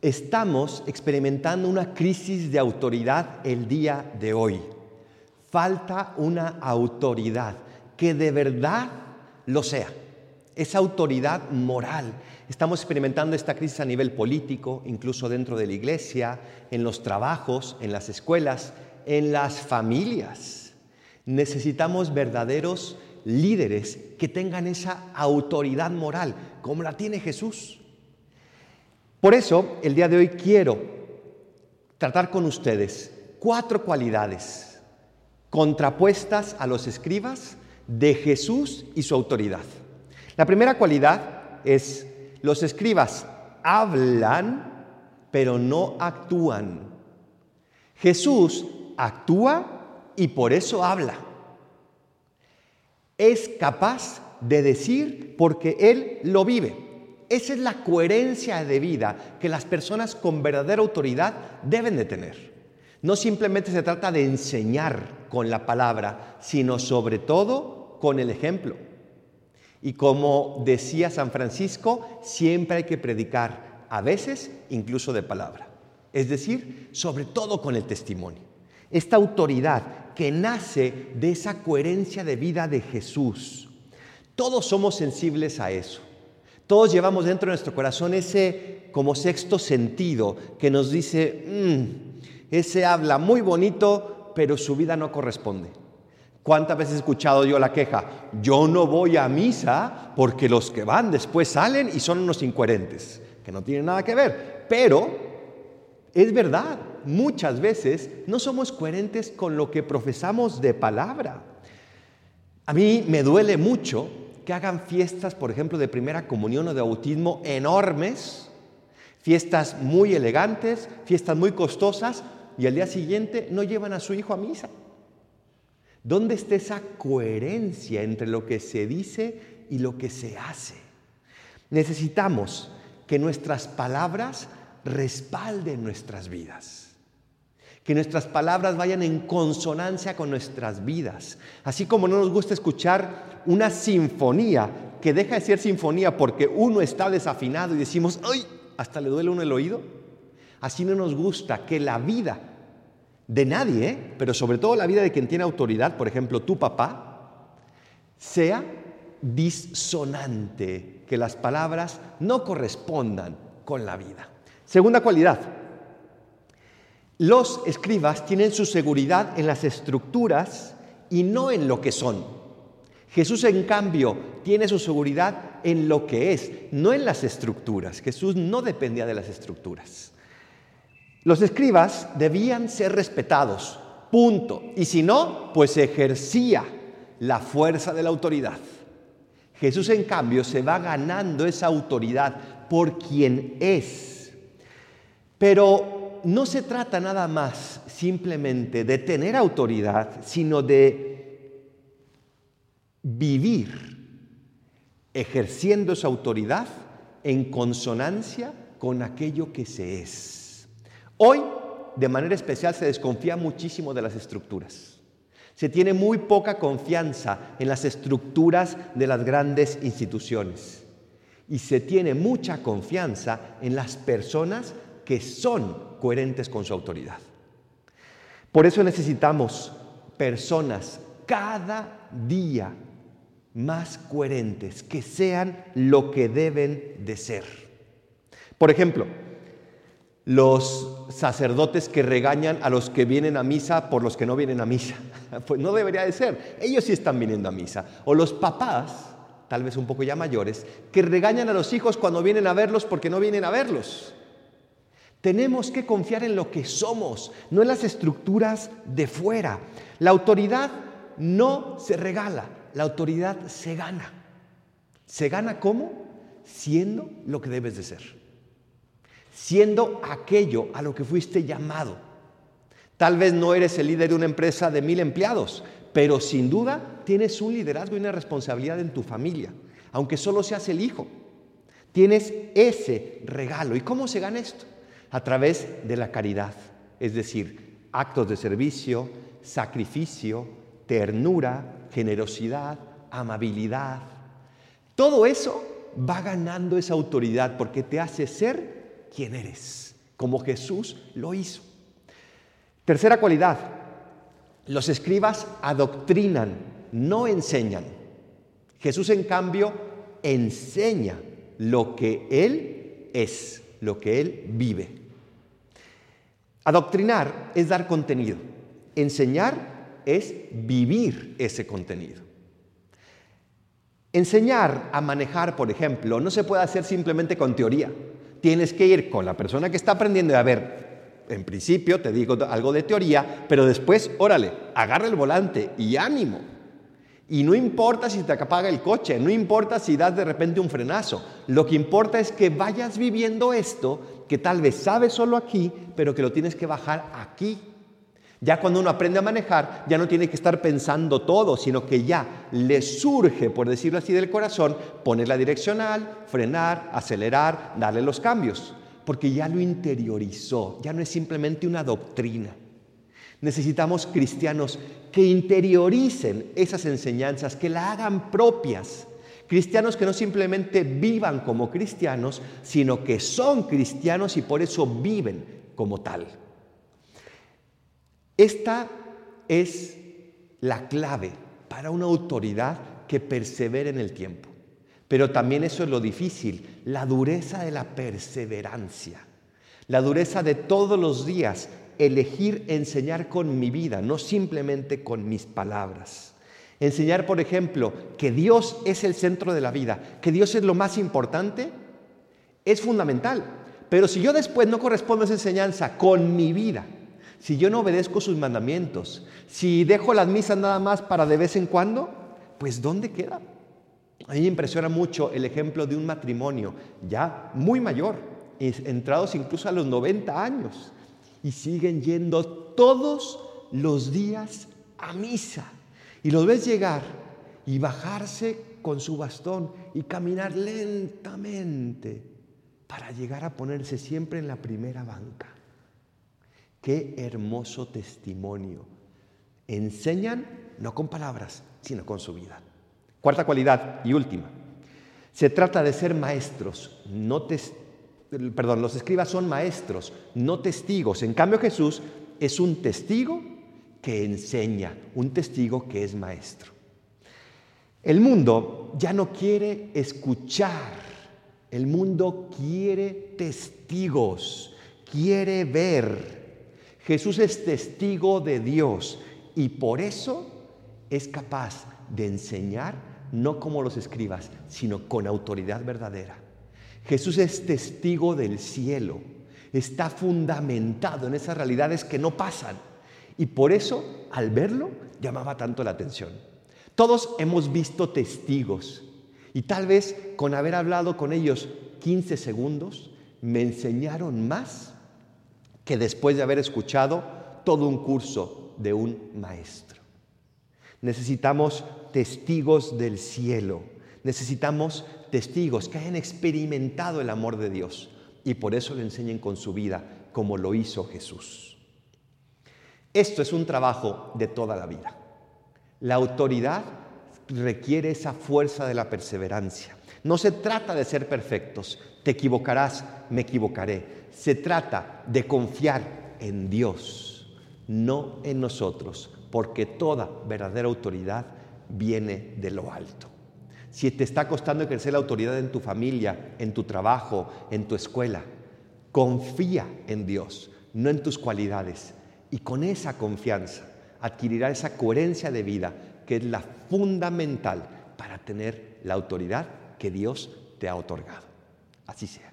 Estamos experimentando una crisis de autoridad el día de hoy. Falta una autoridad que de verdad lo sea. Esa autoridad moral. Estamos experimentando esta crisis a nivel político, incluso dentro de la iglesia, en los trabajos, en las escuelas, en las familias. Necesitamos verdaderos líderes que tengan esa autoridad moral, como la tiene Jesús. Por eso, el día de hoy quiero tratar con ustedes cuatro cualidades contrapuestas a los escribas de Jesús y su autoridad. La primera cualidad es, los escribas hablan, pero no actúan. Jesús actúa y por eso habla. Es capaz de decir porque Él lo vive. Esa es la coherencia de vida que las personas con verdadera autoridad deben de tener. No simplemente se trata de enseñar con la palabra, sino sobre todo con el ejemplo. Y como decía San Francisco, siempre hay que predicar, a veces incluso de palabra. Es decir, sobre todo con el testimonio. Esta autoridad que nace de esa coherencia de vida de Jesús. Todos somos sensibles a eso. Todos llevamos dentro de nuestro corazón ese como sexto sentido que nos dice, mm, ese habla muy bonito, pero su vida no corresponde. ¿Cuántas veces he escuchado yo la queja? Yo no voy a misa porque los que van después salen y son unos incoherentes, que no tienen nada que ver. Pero es verdad, muchas veces no somos coherentes con lo que profesamos de palabra. A mí me duele mucho que hagan fiestas, por ejemplo, de primera comunión o de bautismo enormes, fiestas muy elegantes, fiestas muy costosas, y al día siguiente no llevan a su hijo a misa. ¿Dónde está esa coherencia entre lo que se dice y lo que se hace? Necesitamos que nuestras palabras respalden nuestras vidas que nuestras palabras vayan en consonancia con nuestras vidas. Así como no nos gusta escuchar una sinfonía que deja de ser sinfonía porque uno está desafinado y decimos, ¡ay! Hasta le duele uno el oído. Así no nos gusta que la vida de nadie, ¿eh? pero sobre todo la vida de quien tiene autoridad, por ejemplo, tu papá, sea disonante, que las palabras no correspondan con la vida. Segunda cualidad, los escribas tienen su seguridad en las estructuras y no en lo que son. Jesús, en cambio, tiene su seguridad en lo que es, no en las estructuras. Jesús no dependía de las estructuras. Los escribas debían ser respetados, punto. Y si no, pues ejercía la fuerza de la autoridad. Jesús, en cambio, se va ganando esa autoridad por quien es. Pero no se trata nada más simplemente de tener autoridad, sino de vivir ejerciendo esa autoridad en consonancia con aquello que se es. Hoy, de manera especial, se desconfía muchísimo de las estructuras. Se tiene muy poca confianza en las estructuras de las grandes instituciones y se tiene mucha confianza en las personas que son coherentes con su autoridad. Por eso necesitamos personas cada día más coherentes, que sean lo que deben de ser. Por ejemplo, los sacerdotes que regañan a los que vienen a misa por los que no vienen a misa. Pues no debería de ser. Ellos sí están viniendo a misa. O los papás, tal vez un poco ya mayores, que regañan a los hijos cuando vienen a verlos porque no vienen a verlos. Tenemos que confiar en lo que somos, no en las estructuras de fuera. La autoridad no se regala, la autoridad se gana. ¿Se gana cómo? Siendo lo que debes de ser. Siendo aquello a lo que fuiste llamado. Tal vez no eres el líder de una empresa de mil empleados, pero sin duda tienes un liderazgo y una responsabilidad en tu familia, aunque solo seas el hijo. Tienes ese regalo. ¿Y cómo se gana esto? A través de la caridad, es decir, actos de servicio, sacrificio, ternura, generosidad, amabilidad. Todo eso va ganando esa autoridad porque te hace ser quién eres, como Jesús lo hizo. Tercera cualidad, los escribas adoctrinan, no enseñan. Jesús, en cambio, enseña lo que Él es, lo que Él vive. Adoctrinar es dar contenido. Enseñar es vivir ese contenido. Enseñar a manejar, por ejemplo, no se puede hacer simplemente con teoría. Tienes que ir con la persona que está aprendiendo y a ver, en principio te digo algo de teoría, pero después, órale, agarra el volante y ánimo. Y no importa si te apaga el coche, no importa si das de repente un frenazo. Lo que importa es que vayas viviendo esto que tal vez sabes solo aquí, pero que lo tienes que bajar aquí. Ya cuando uno aprende a manejar, ya no tiene que estar pensando todo, sino que ya le surge, por decirlo así, del corazón, poner la direccional, frenar, acelerar, darle los cambios, porque ya lo interiorizó, ya no es simplemente una doctrina. Necesitamos cristianos que interioricen esas enseñanzas, que la hagan propias. Cristianos que no simplemente vivan como cristianos, sino que son cristianos y por eso viven como tal. Esta es la clave para una autoridad que persevere en el tiempo. Pero también eso es lo difícil, la dureza de la perseverancia, la dureza de todos los días elegir enseñar con mi vida, no simplemente con mis palabras. Enseñar, por ejemplo, que Dios es el centro de la vida, que Dios es lo más importante, es fundamental. Pero si yo después no correspondo a esa enseñanza con mi vida, si yo no obedezco sus mandamientos, si dejo las misas nada más para de vez en cuando, pues ¿dónde queda? A mí me impresiona mucho el ejemplo de un matrimonio ya muy mayor, entrados incluso a los 90 años, y siguen yendo todos los días a misa. Y los ves llegar y bajarse con su bastón y caminar lentamente para llegar a ponerse siempre en la primera banca. Qué hermoso testimonio. Enseñan no con palabras, sino con su vida. Cuarta cualidad y última. Se trata de ser maestros, no testigos perdón, los escribas son maestros, no testigos. En cambio Jesús es un testigo que enseña, un testigo que es maestro. El mundo ya no quiere escuchar, el mundo quiere testigos, quiere ver. Jesús es testigo de Dios y por eso es capaz de enseñar no como los escribas, sino con autoridad verdadera. Jesús es testigo del cielo, está fundamentado en esas realidades que no pasan. Y por eso, al verlo, llamaba tanto la atención. Todos hemos visto testigos y tal vez con haber hablado con ellos 15 segundos, me enseñaron más que después de haber escuchado todo un curso de un maestro. Necesitamos testigos del cielo, necesitamos testigos que hayan experimentado el amor de Dios y por eso le enseñen con su vida como lo hizo Jesús. Esto es un trabajo de toda la vida. La autoridad requiere esa fuerza de la perseverancia. No se trata de ser perfectos. Te equivocarás, me equivocaré. Se trata de confiar en Dios, no en nosotros, porque toda verdadera autoridad viene de lo alto si te está costando ejercer la autoridad en tu familia, en tu trabajo, en tu escuela. Confía en Dios, no en tus cualidades. Y con esa confianza adquirirá esa coherencia de vida que es la fundamental para tener la autoridad que Dios te ha otorgado. Así sea.